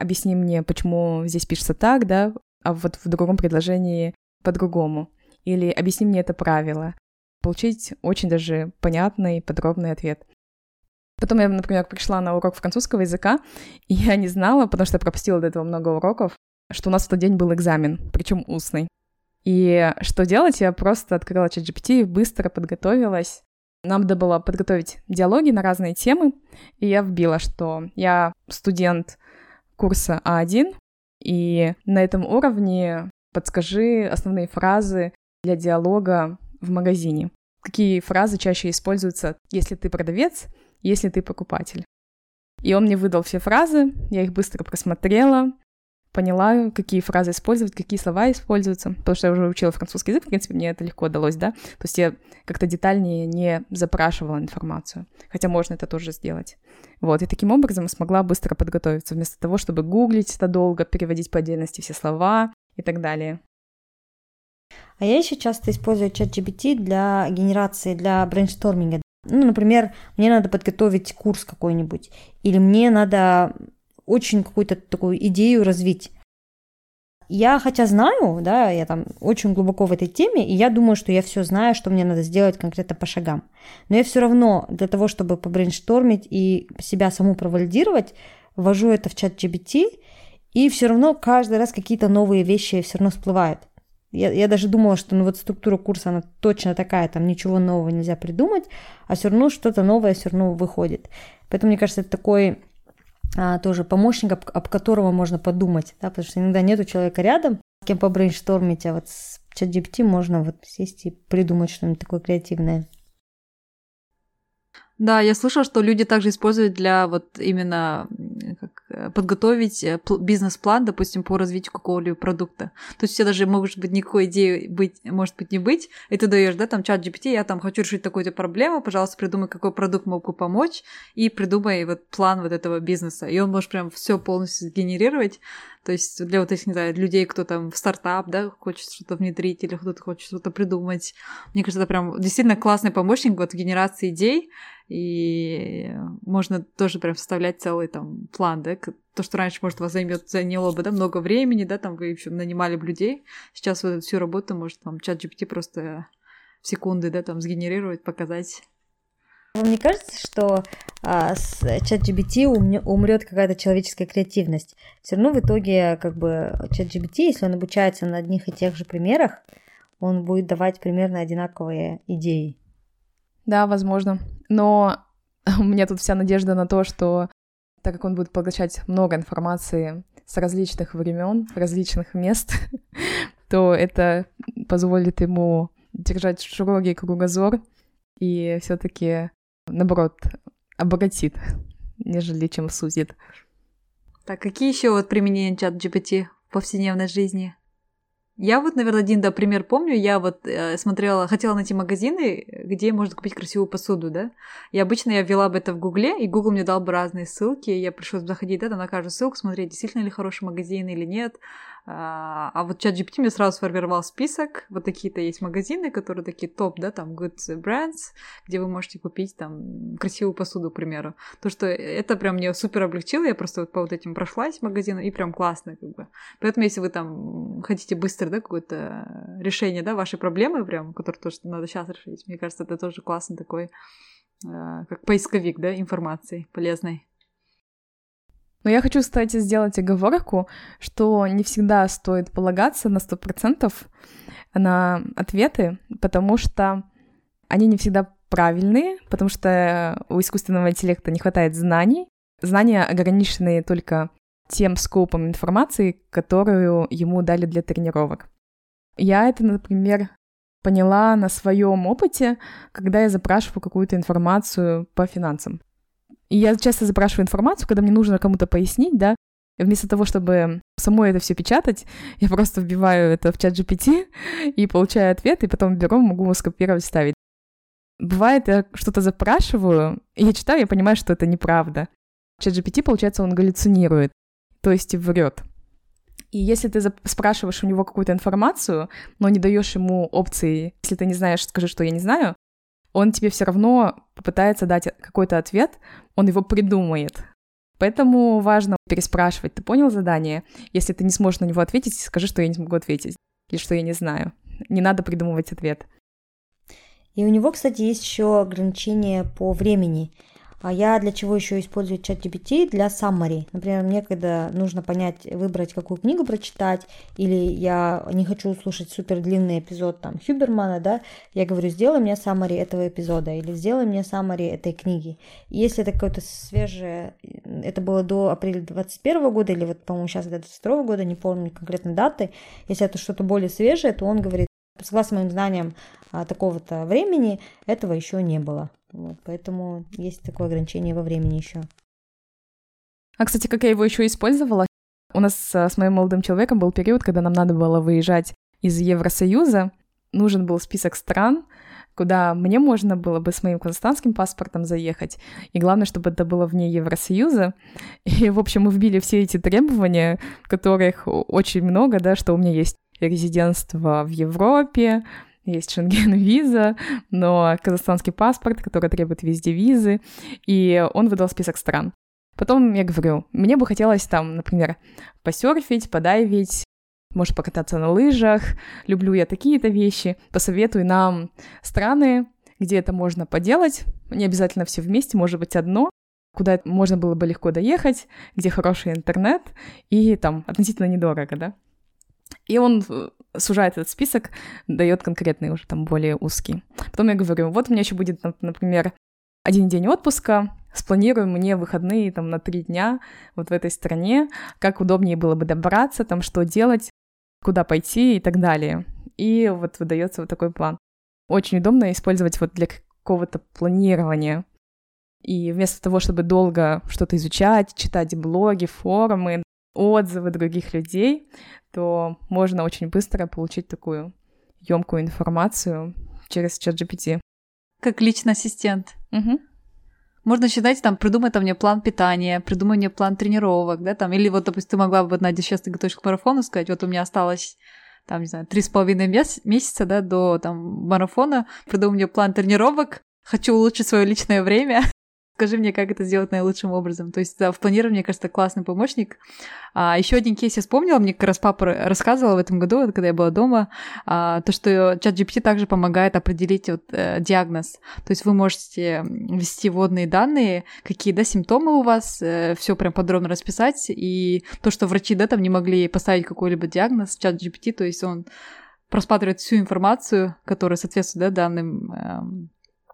«объясни мне, почему здесь пишется так», да, а вот в другом предложении по-другому. Или «объясни мне это правило». Получить очень даже понятный, подробный ответ. Потом я, например, пришла на урок французского языка, и я не знала, потому что я пропустила до этого много уроков, что у нас в тот день был экзамен, причем устный. И что делать? Я просто открыла чат GPT, быстро подготовилась, Нам надо было подготовить диалоги на разные темы, и я вбила, что я студент курса А1, и на этом уровне подскажи основные фразы для диалога в магазине. Какие фразы чаще используются, если ты продавец, если ты покупатель. И он мне выдал все фразы, я их быстро просмотрела, поняла, какие фразы использовать, какие слова используются, потому что я уже учила французский язык, в принципе, мне это легко удалось, да, то есть я как-то детальнее не запрашивала информацию, хотя можно это тоже сделать. Вот, и таким образом смогла быстро подготовиться, вместо того, чтобы гуглить это долго, переводить по отдельности все слова и так далее.
А я еще часто использую ChatGPT для генерации, для brainstorming а. Ну, например, мне надо подготовить курс какой-нибудь, или мне надо очень какую-то такую идею развить. Я хотя знаю, да, я там очень глубоко в этой теме, и я думаю, что я все знаю, что мне надо сделать конкретно по шагам. Но я все равно для того, чтобы побрейнштормить и себя саму провалидировать, ввожу это в чат GBT, и все равно каждый раз какие-то новые вещи все равно всплывают. Я, я даже думала, что ну вот структура курса, она точно такая, там ничего нового нельзя придумать, а все равно что-то новое все равно выходит. Поэтому, мне кажется, это такой тоже помощник, об, об которого можно подумать, да, потому что иногда нету человека рядом, с кем побрейнштормить, а вот с чат GPT можно вот сесть и придумать что-нибудь такое креативное.
Да, я слышала, что люди также используют для вот именно подготовить э, бизнес-план, допустим, по развитию какого-либо продукта. То есть у тебя даже может быть никакой идеи быть, может быть не быть, и ты даешь, да, там чат GPT, я там хочу решить такую-то проблему, пожалуйста, придумай, какой продукт могу помочь, и придумай вот план вот этого бизнеса. И он может прям все полностью сгенерировать. То есть для вот этих, не знаю, людей, кто там в стартап, да, хочет что-то внедрить или кто-то хочет что-то придумать. Мне кажется, это прям действительно классный помощник вот в генерации идей, и можно тоже прям составлять целый там план, да, то, что раньше, может, вас займет, заняло бы, да, много времени, да, там вы еще нанимали бы людей, сейчас вот эту всю работу может там чат GPT просто в секунды, да, там сгенерировать, показать.
Вам не кажется, что а, с чат GPT умрет какая-то человеческая креативность? Все равно в итоге, как бы, чат GPT, если он обучается на одних и тех же примерах, он будет давать примерно одинаковые идеи.
Да, возможно. Но у меня тут вся надежда на то, что так как он будет поглощать много информации с различных времен, различных мест, то это позволит ему держать широкий кругозор и все-таки, наоборот, обогатит, нежели чем сузит.
Так, какие еще вот применения чат GPT в повседневной жизни? Я вот, наверное, один, да, пример помню. Я вот э, смотрела, хотела найти магазины, где можно купить красивую посуду, да. И обычно я ввела бы это в Гугле, и Google мне дал бы разные ссылки. Я пришлось заходить, да, на каждую ссылку, смотреть, действительно ли хороший магазин или нет. А, а вот чат GPT мне сразу сформировал список. Вот такие-то есть магазины, которые такие топ, да, там good brands, где вы можете купить там красивую посуду, к примеру. То, что это прям мне супер облегчило. Я просто вот по вот этим прошлась магазину, и прям классно, как бы. Поэтому, если вы там хотите быстро, да, какое-то решение, да, вашей проблемы прям, которую тоже надо сейчас решить, мне кажется, это тоже классный такой а, как поисковик, да, информации полезной.
Но я хочу, кстати, сделать оговорку, что не всегда стоит полагаться на 100% на ответы, потому что они не всегда правильные, потому что у искусственного интеллекта не хватает знаний. Знания ограничены только тем скопом информации, которую ему дали для тренировок. Я это, например, поняла на своем опыте, когда я запрашиваю какую-то информацию по финансам. И я часто запрашиваю информацию, когда мне нужно кому-то пояснить, да, и вместо того, чтобы самой это все печатать, я просто вбиваю это в чат GPT и получаю ответ, и потом беру, могу его скопировать, вставить. Бывает, я что-то запрашиваю, и я читаю, я понимаю, что это неправда. Чат GPT, получается, он галлюцинирует, то есть врет. И если ты спрашиваешь у него какую-то информацию, но не даешь ему опции, если ты не знаешь, скажи, что я не знаю, он тебе все равно попытается дать какой-то ответ, он его придумает. Поэтому важно переспрашивать, ты понял задание? Если ты не сможешь на него ответить, скажи, что я не смогу ответить, или что я не знаю. Не надо придумывать ответ.
И у него, кстати, есть еще ограничение по времени. А я для чего еще использую чат GPT? Для summary. Например, мне когда нужно понять, выбрать, какую книгу прочитать, или я не хочу слушать супер длинный эпизод там Хюбермана, да, я говорю, сделай мне summary этого эпизода, или сделай мне summary этой книги. Если это какое-то свежее, это было до апреля 21 года, или вот, по-моему, сейчас где-то 22 года, не помню конкретно даты, если это что-то более свежее, то он говорит, согласно моим знаниям а, такого-то времени, этого еще не было. Вот, поэтому есть такое ограничение во времени еще.
А, кстати, как я его еще использовала, у нас с моим молодым человеком был период, когда нам надо было выезжать из Евросоюза. Нужен был список стран, куда мне можно было бы с моим казахстанским паспортом заехать. И главное, чтобы это было вне Евросоюза. И, в общем, мы вбили все эти требования, которых очень много, да, что у меня есть резидентство в Европе, есть шенген-виза, но казахстанский паспорт, который требует везде визы, и он выдал список стран. Потом я говорю, мне бы хотелось там, например, посерфить, подайвить, может покататься на лыжах, люблю я такие-то вещи, посоветуй нам страны, где это можно поделать, не обязательно все вместе, может быть одно, куда можно было бы легко доехать, где хороший интернет и там относительно недорого, да. И он э, сужает этот список, дает конкретный уже там более узкий. Потом я говорю, вот у меня еще будет, например, один день отпуска, спланируем мне выходные там на три дня вот в этой стране, как удобнее было бы добраться, там что делать, куда пойти и так далее. И вот выдается вот такой план. Очень удобно использовать вот для какого-то планирования. И вместо того, чтобы долго что-то изучать, читать блоги, форумы, отзывы других людей, то можно очень быстро получить такую емкую информацию через чат GPT.
Как личный ассистент.
Угу.
Можно считать, там, придумай там мне план питания, придумай мне план тренировок, да, там, или вот, допустим, ты могла бы, Надя, сейчас ты готовишь к марафону, сказать, вот у меня осталось там, не знаю, три с половиной месяца, да, до там марафона, придумай мне план тренировок, хочу улучшить свое личное время, Скажи мне, как это сделать наилучшим образом. То есть да, в планировании, мне кажется, классный помощник. А, еще один кейс я вспомнила, мне как раз папа рассказывала в этом году, когда я была дома, а, то, что чат GPT также помогает определить вот, э, диагноз. То есть вы можете ввести вводные данные, какие да, симптомы у вас, э, все прям подробно расписать, и то, что врачи да, там не могли поставить какой-либо диагноз, чат GPT, то есть он просматривает всю информацию, которая соответствует да, данным эм,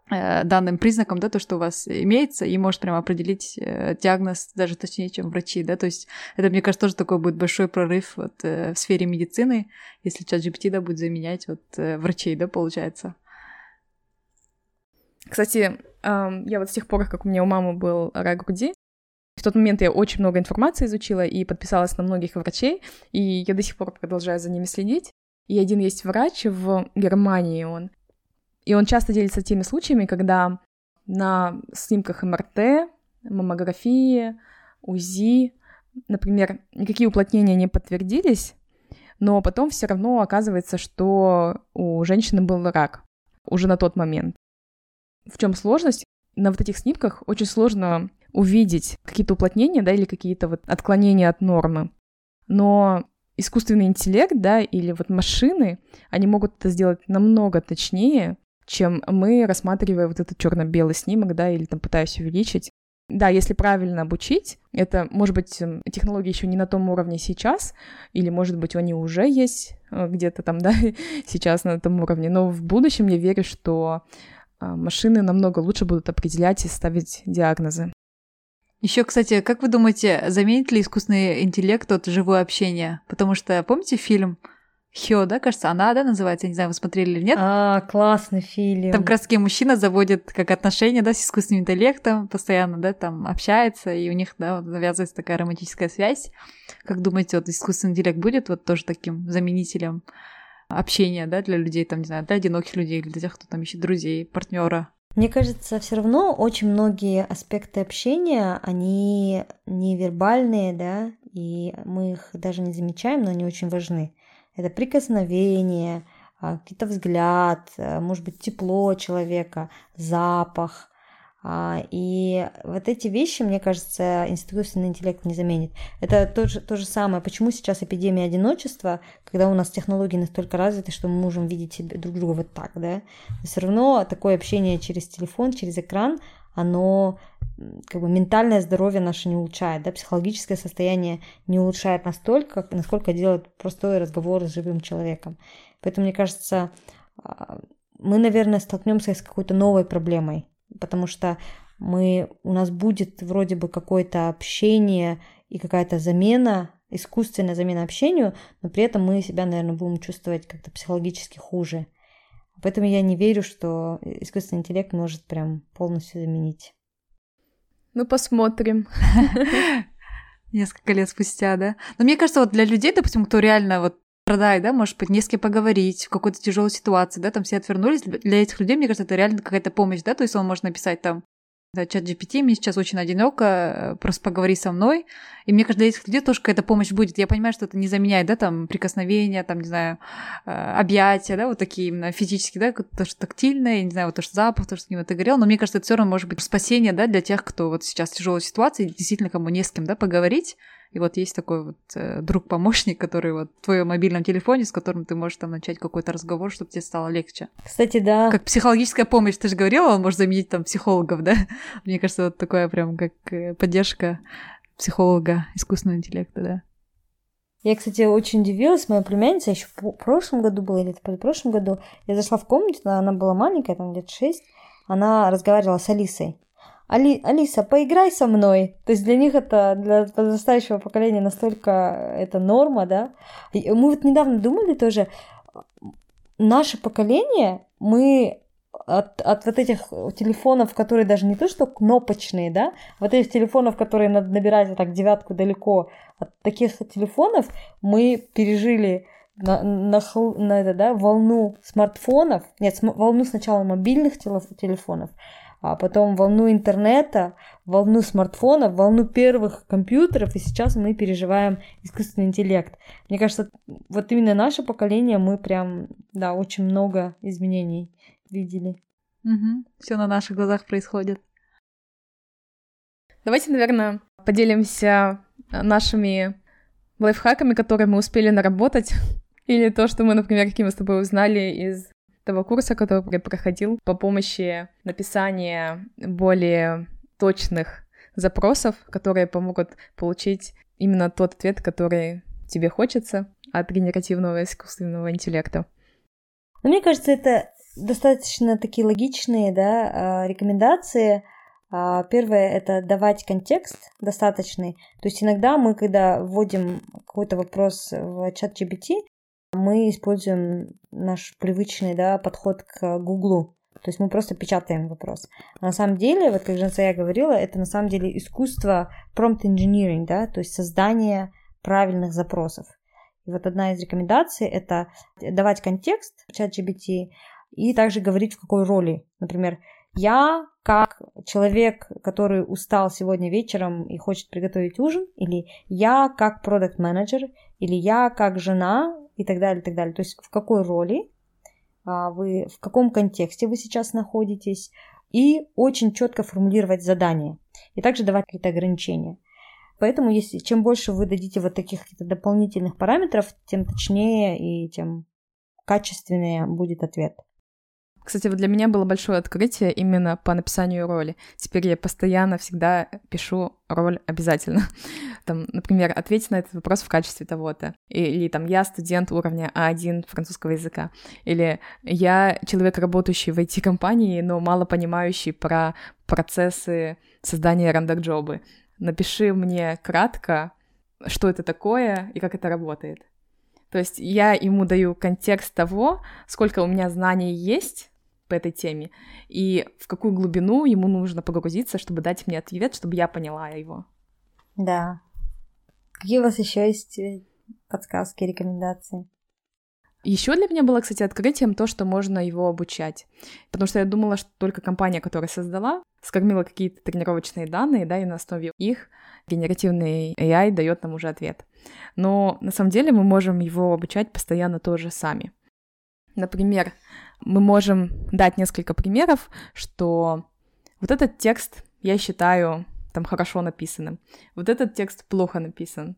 данным признаком, да, то, что у вас имеется, и может прямо определить э, диагноз даже точнее, чем врачи, да, то есть это, мне кажется, тоже такой будет большой прорыв вот, э, в сфере медицины, если чат GPT, да, будет заменять вот врачей, да, получается.
Кстати, я вот с тех пор, как у меня у мамы был рак груди, в тот момент я очень много информации изучила и подписалась на многих врачей, и я до сих пор продолжаю за ними следить. И один есть врач в Германии, он и он часто делится теми случаями, когда на снимках МРТ, маммографии, УЗИ, например, никакие уплотнения не подтвердились, но потом все равно оказывается, что у женщины был рак уже на тот момент. В чем сложность? На вот этих снимках очень сложно увидеть какие-то уплотнения, да, или какие-то вот отклонения от нормы. Но искусственный интеллект, да, или вот машины, они могут это сделать намного точнее, чем мы, рассматривая вот этот черно-белый снимок, да, или там пытаясь увеличить. Да, если правильно обучить, это, может быть, эм, технологии еще не на том уровне сейчас, или, может быть, они уже есть э, где-то там, да, сейчас на этом уровне, но в будущем я верю, что э, машины намного лучше будут определять и ставить диагнозы.
Еще, кстати, как вы думаете, заменит ли искусственный интеллект от живое общение? Потому что, помните фильм Хё, да, кажется, она, да, называется, я не знаю, вы смотрели или нет.
А, классный фильм.
Там как раз таки мужчина заводит как отношения, да, с искусственным интеллектом, постоянно, да, там общается, и у них, да, вот завязывается такая романтическая связь. Как думаете, вот искусственный интеллект будет вот тоже таким заменителем общения, да, для людей, там, не знаю, для одиноких людей, для тех, кто там ищет друзей, партнера?
Мне кажется, все равно очень многие аспекты общения, они невербальные, да, и мы их даже не замечаем, но они очень важны. Это прикосновение, а, какой-то взгляд, э, может быть, тепло человека, запах. А, и вот эти вещи, мне кажется, искусственный интеллект не заменит. Это то же, то же самое, почему сейчас эпидемия одиночества, когда у нас технологии настолько развиты, что мы можем видеть друг друга вот так, да, все равно такое общение через телефон, через экран, оно как бы ментальное здоровье наше не улучшает, да, психологическое состояние не улучшает настолько, насколько делает простой разговор с живым человеком. Поэтому, мне кажется, а, мы, наверное, столкнемся с какой-то новой проблемой, потому что мы, у нас будет вроде бы какое-то общение и какая-то замена, искусственная замена общению, но при этом мы себя, наверное, будем чувствовать как-то психологически хуже. Поэтому я не верю, что искусственный интеллект может прям полностью заменить.
Ну, посмотрим.
Несколько лет спустя, да? Но мне кажется, вот для людей, допустим, кто реально вот продать, да, может быть, не с кем поговорить в какой-то тяжелой ситуации, да, там все отвернулись. Для этих людей, мне кажется, это реально какая-то помощь, да, то есть он может написать там, да, чат GPT, мне сейчас очень одиноко, э, просто поговори со мной. И мне кажется, для этих людей тоже какая-то помощь будет. Я понимаю, что это не заменяет, да, там, прикосновения, там, не знаю, э, объятия, да, вот такие именно физические, да, то, что тактильное, не знаю, вот то, что запах, то, что с ним ты говорил, но мне кажется, это все равно может быть спасение, да, для тех, кто вот сейчас в тяжелой ситуации, действительно, кому не с кем, да, поговорить, и вот есть такой вот э, друг-помощник, который вот в твоем мобильном телефоне, с которым ты можешь там начать какой-то разговор, чтобы тебе стало легче.
Кстати, да.
Как психологическая помощь, ты же говорила, он может заменить там психологов, да? Мне кажется, вот такая прям как э, поддержка психолога искусственного интеллекта, да.
Я, кстати, очень удивилась, моя племянница еще в прошлом году была, или в прошлом году, я зашла в комнату, она была маленькая, там лет шесть, она разговаривала с Алисой. Али, Алиса, поиграй со мной. То есть для них это, для подрастающего поколения настолько это норма, да. И мы вот недавно думали тоже, наше поколение, мы от, от вот этих телефонов, которые даже не то что кнопочные, да, вот этих телефонов, которые надо набирать вот так девятку далеко, от таких телефонов мы пережили на, на, на это, да, волну смартфонов, нет, волну сначала мобильных телефонов, а потом волну интернета, волну смартфонов, волну первых компьютеров, и сейчас мы переживаем искусственный интеллект. Мне кажется, вот именно наше поколение, мы прям, да, очень много изменений видели.
Угу. Все на наших глазах происходит.
Давайте, наверное, поделимся нашими лайфхаками, которые мы успели наработать, или то, что мы, например, какие мы с тобой узнали из того курса, который проходил по помощи написания более точных запросов, которые помогут получить именно тот ответ, который тебе хочется от генеративного искусственного интеллекта.
Ну, мне кажется, это достаточно такие логичные да, а, рекомендации. А, первое – это давать контекст достаточный. То есть иногда мы, когда вводим какой-то вопрос в чат GPT, мы используем наш привычный да, подход к Гуглу. То есть мы просто печатаем вопрос. На самом деле, вот как Жансая говорила, это на самом деле искусство prompt engineering, да, то есть создание правильных запросов. И вот одна из рекомендаций – это давать контекст в чат GBT и также говорить, в какой роли. Например, я как человек, который устал сегодня вечером и хочет приготовить ужин, или я как продукт менеджер или я как жена, и так далее, и так далее. То есть в какой роли а, вы, в каком контексте вы сейчас находитесь, и очень четко формулировать задания, и также давать какие-то ограничения. Поэтому, если чем больше вы дадите вот таких дополнительных параметров, тем точнее и тем качественнее будет ответ.
Кстати, вот для меня было большое открытие именно по написанию роли. Теперь я постоянно всегда пишу роль обязательно. Там, например, ответить на этот вопрос в качестве того-то. Или там я студент уровня А1 французского языка. Или я человек, работающий в IT-компании, но мало понимающий про процессы создания рендер-джобы. Напиши мне кратко, что это такое и как это работает. То есть я ему даю контекст того, сколько у меня знаний есть по этой теме, и в какую глубину ему нужно погрузиться, чтобы дать мне ответ, чтобы я поняла его.
Да. Какие у вас еще есть э, подсказки, рекомендации?
Еще для меня было, кстати, открытием то, что можно его обучать. Потому что я думала, что только компания, которая создала, скормила какие-то тренировочные данные, да, и на основе их генеративный AI дает нам уже ответ. Но на самом деле мы можем его обучать постоянно тоже сами. Например, мы можем дать несколько примеров, что вот этот текст я считаю там хорошо написанным, вот этот текст плохо написан.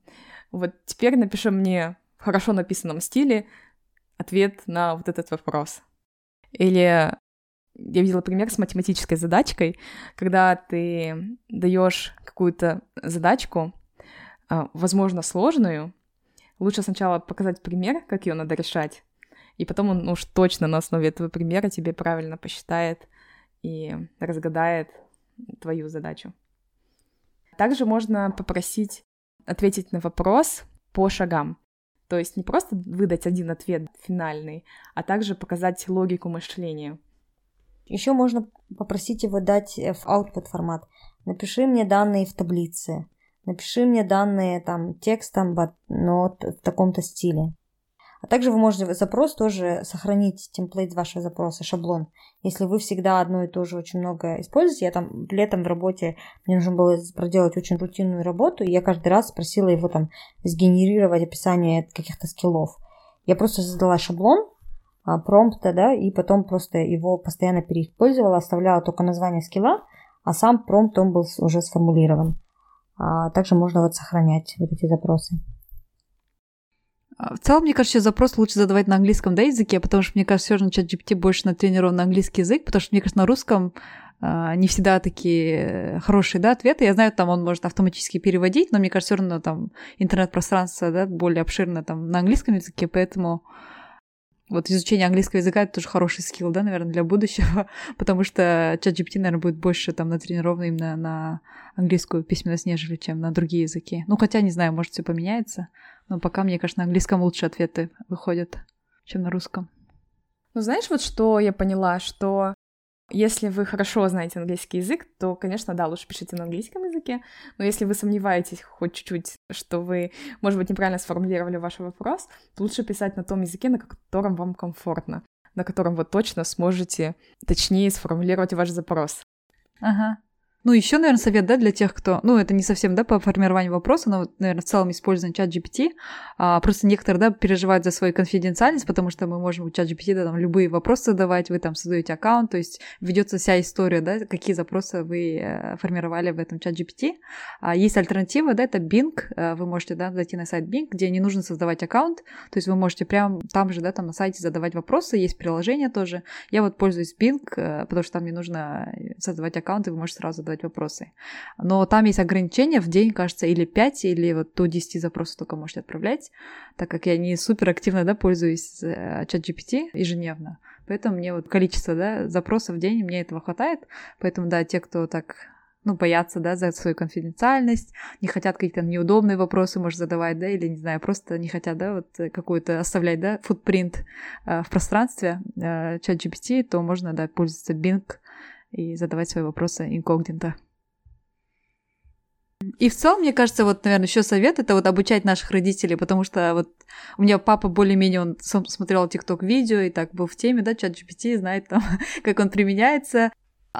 Вот теперь напиши мне в хорошо написанном стиле ответ на вот этот вопрос. Или я видела пример с математической задачкой, когда ты даешь какую-то задачку, а, возможно, сложную, лучше сначала показать пример, как ее надо решать, и потом он уж точно на основе этого примера тебе правильно посчитает и разгадает твою задачу. Также можно попросить ответить на вопрос по шагам. То есть не просто выдать один ответ финальный, а также показать логику мышления.
Еще можно попросить его дать в output формат. Напиши мне данные в таблице. Напиши мне данные там текстом, но в таком-то стиле. А также вы можете запрос тоже сохранить, темплейт вашего запроса, шаблон. Если вы всегда одно и то же очень много используете, я там летом в работе, мне нужно было проделать очень рутинную работу, и я каждый раз просила его там сгенерировать описание каких-то скиллов. Я просто создала шаблон, а, промпта, да, и потом просто его постоянно переиспользовала, оставляла только название скилла, а сам промпт он был уже сформулирован. А также можно вот сохранять вот эти запросы.
А, в целом, мне кажется, запрос лучше задавать на английском да, языке, потому что, мне кажется, все равно чат GPT больше натренирован на английский язык, потому что, мне кажется, на русском а, не всегда такие хорошие да, ответы. Я знаю, там он может автоматически переводить, но мне кажется, все равно там интернет-пространство да, более обширно там на английском языке, поэтому вот изучение английского языка это тоже хороший скилл, да, наверное, для будущего, потому что чат GPT, наверное, будет больше там натренирован именно на английскую письменность, нежели чем на другие языки. Ну, хотя, не знаю, может, все поменяется. Но пока, мне кажется, на английском лучше ответы выходят, чем на русском.
Ну, знаешь, вот что я поняла, что если вы хорошо знаете английский язык, то, конечно, да, лучше пишите на английском языке, но если вы сомневаетесь хоть чуть-чуть, что вы, может быть, неправильно сформулировали ваш вопрос, то лучше писать на том языке, на котором вам комфортно, на котором вы точно сможете точнее сформулировать ваш запрос.
Ага. Ну, еще, наверное, совет, да, для тех, кто, ну, это не совсем, да, по формированию вопроса, но, наверное, в целом использование чат GPT. А, просто некоторые, да, переживают за свою конфиденциальность, потому что мы можем у чат GPT, да, там, любые вопросы задавать, вы там создаете аккаунт, то есть ведется вся история, да, какие запросы вы э, формировали в этом чат GPT. А, есть альтернатива, да, это Bing, э, вы можете, да, зайти на сайт Bing, где не нужно создавать аккаунт, то есть вы можете прямо там же, да, там на сайте задавать вопросы, есть приложение тоже. Я вот пользуюсь Bing, э, потому что там не нужно создавать аккаунт, и вы можете сразу задавать вопросы. Но там есть ограничения в день, кажется, или 5, или вот до 10 запросов только можете отправлять, так как я не супер активно, да, пользуюсь э, чат GPT ежедневно. Поэтому мне вот количество, да, запросов в день, мне этого хватает. Поэтому, да, те, кто так ну, боятся, да, за свою конфиденциальность, не хотят какие-то неудобные вопросы, может, задавать, да, или, не знаю, просто не хотят, да, вот какую-то оставлять, да, футпринт э, в пространстве э, чат GPT, то можно, да, пользоваться Bing и задавать свои вопросы инкогнито. И в целом, мне кажется, вот, наверное, еще совет это вот обучать наших родителей, потому что вот у меня папа более-менее, он смотрел ТикТок видео и так был в теме, да, чат GPT, знает там, как он применяется.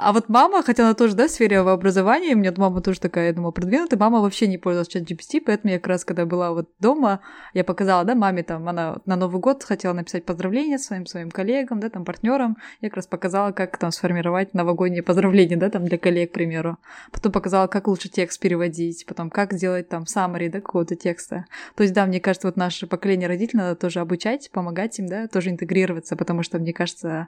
А вот мама, хотя она тоже, да, в сфере образования, у меня мама тоже такая, я думаю, продвинутая, мама вообще не пользовалась чат GPT, поэтому я как раз, когда была вот дома, я показала, да, маме там, она на Новый год хотела написать поздравления своим своим коллегам, да, там, партнерам, я как раз показала, как там сформировать новогодние поздравления, да, там, для коллег, к примеру. Потом показала, как лучше текст переводить, потом, как сделать там summary, да, какого-то текста. То есть, да, мне кажется, вот наше поколение родителей надо тоже обучать, помогать им, да, тоже интегрироваться, потому что, мне кажется,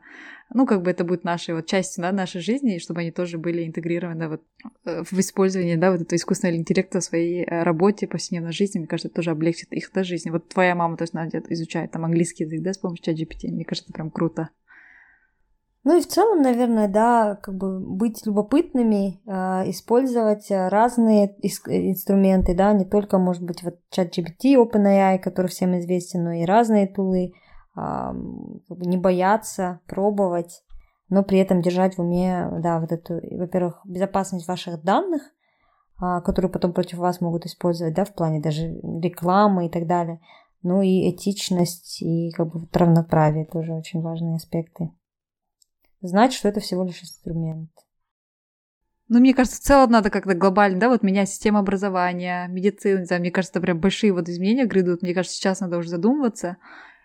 ну, как бы это будет нашей вот частью, да, нашей жизни, жизни, и чтобы они тоже были интегрированы вот э, в использовании, да, вот этого искусственного интеллекта в своей э, работе, повседневной жизни, мне кажется, это тоже облегчит их да, жизнь. Вот твоя мама, то есть, она изучает там английский язык, да, с помощью чат GPT, мне кажется, это прям круто.
Ну и в целом, наверное, да, как бы быть любопытными, э, использовать разные инструменты, да, не только, может быть, вот чат GPT, OpenAI, который всем известен, но и разные тулы, не бояться, пробовать но при этом держать в уме, да, вот эту, во-первых, безопасность ваших данных, а, которые потом против вас могут использовать, да, в плане даже рекламы и так далее. Ну и этичность и как бы равноправие тоже очень важные аспекты. Знать, что это всего лишь инструмент.
Ну, мне кажется, в целом надо как-то глобально, да, вот менять систему образования, медицину, не знаю, мне кажется, это прям большие вот изменения грядут. Мне кажется, сейчас надо уже задумываться,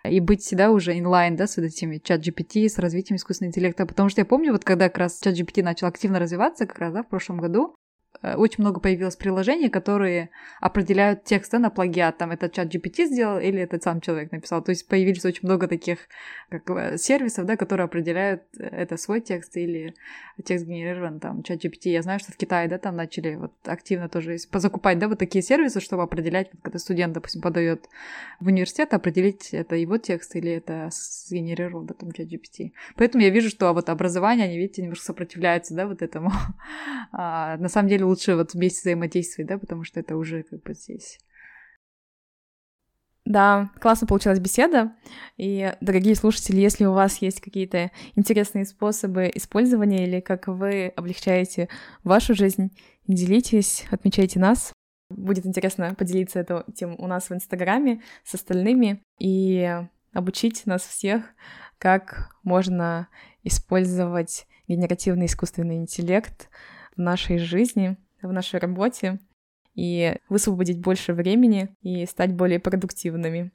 и быть всегда уже инлайн, да, с вот этими чат GPT, с развитием искусственного интеллекта. Потому что я помню, вот когда как раз чат GPT начал активно развиваться, как раз, да, в прошлом году, очень много появилось приложений, которые определяют текст да, на плагиат. Там это чат GPT сделал или это сам человек написал. То есть появились очень много таких как, э, сервисов, да, которые определяют, э, это свой текст или текст генерирован там чат GPT. Я знаю, что в Китае, да, там начали вот активно тоже позакупать, да, вот такие сервисы, чтобы определять, вот, когда студент, допустим, подает в университет, определить, это его текст или это сгенерировал, да, там чат GPT. Поэтому я вижу, что вот образование, они, видите, немножко сопротивляются, да, вот этому. А, на самом деле лучше вот вместе взаимодействовать, да, потому что это уже как бы здесь.
Да, классно получилась беседа. И, дорогие слушатели, если у вас есть какие-то интересные способы использования или как вы облегчаете вашу жизнь, делитесь, отмечайте нас. Будет интересно поделиться этим тем у нас в Инстаграме с остальными и обучить нас всех, как можно использовать генеративный искусственный интеллект в нашей жизни, в нашей работе и высвободить больше времени и стать более продуктивными.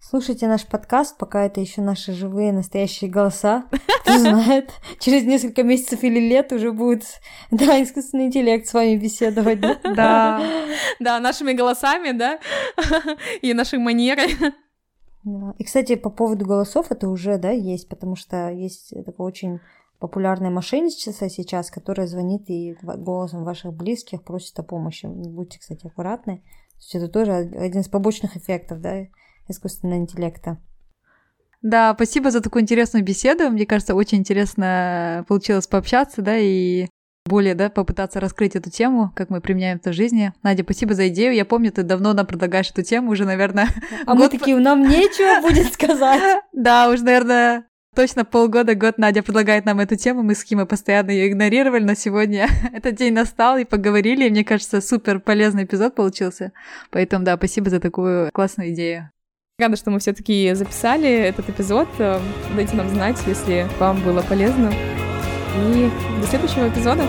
Слушайте наш подкаст, пока это еще наши живые, настоящие голоса. Кто знает, через несколько месяцев или лет уже будет, да, искусственный интеллект с вами беседовать.
Да, да, нашими голосами, да, и нашей манерой.
И, кстати, по поводу голосов это уже, да, есть, потому что есть такое очень популярное мошенничество сейчас, которое звонит и голосом ваших близких просит о помощи. Будьте, кстати, аккуратны. это тоже один из побочных эффектов, да, искусственного интеллекта.
Да, спасибо за такую интересную беседу. Мне кажется, очень интересно получилось пообщаться, да, и более, да, попытаться раскрыть эту тему, как мы применяем это в жизни. Надя, спасибо за идею. Я помню, ты давно нам предлагаешь эту тему, уже, наверное...
А год... мы такие, нам нечего будет сказать.
Да, уже, наверное, точно полгода, год Надя предлагает нам эту тему, мы с Кимой постоянно ее игнорировали, но сегодня этот день настал и поговорили, и мне кажется, супер полезный эпизод получился. Поэтому, да, спасибо за такую классную идею.
Рада, что мы все-таки записали этот эпизод. Дайте нам знать, если вам было полезно. И до следующего эпизода.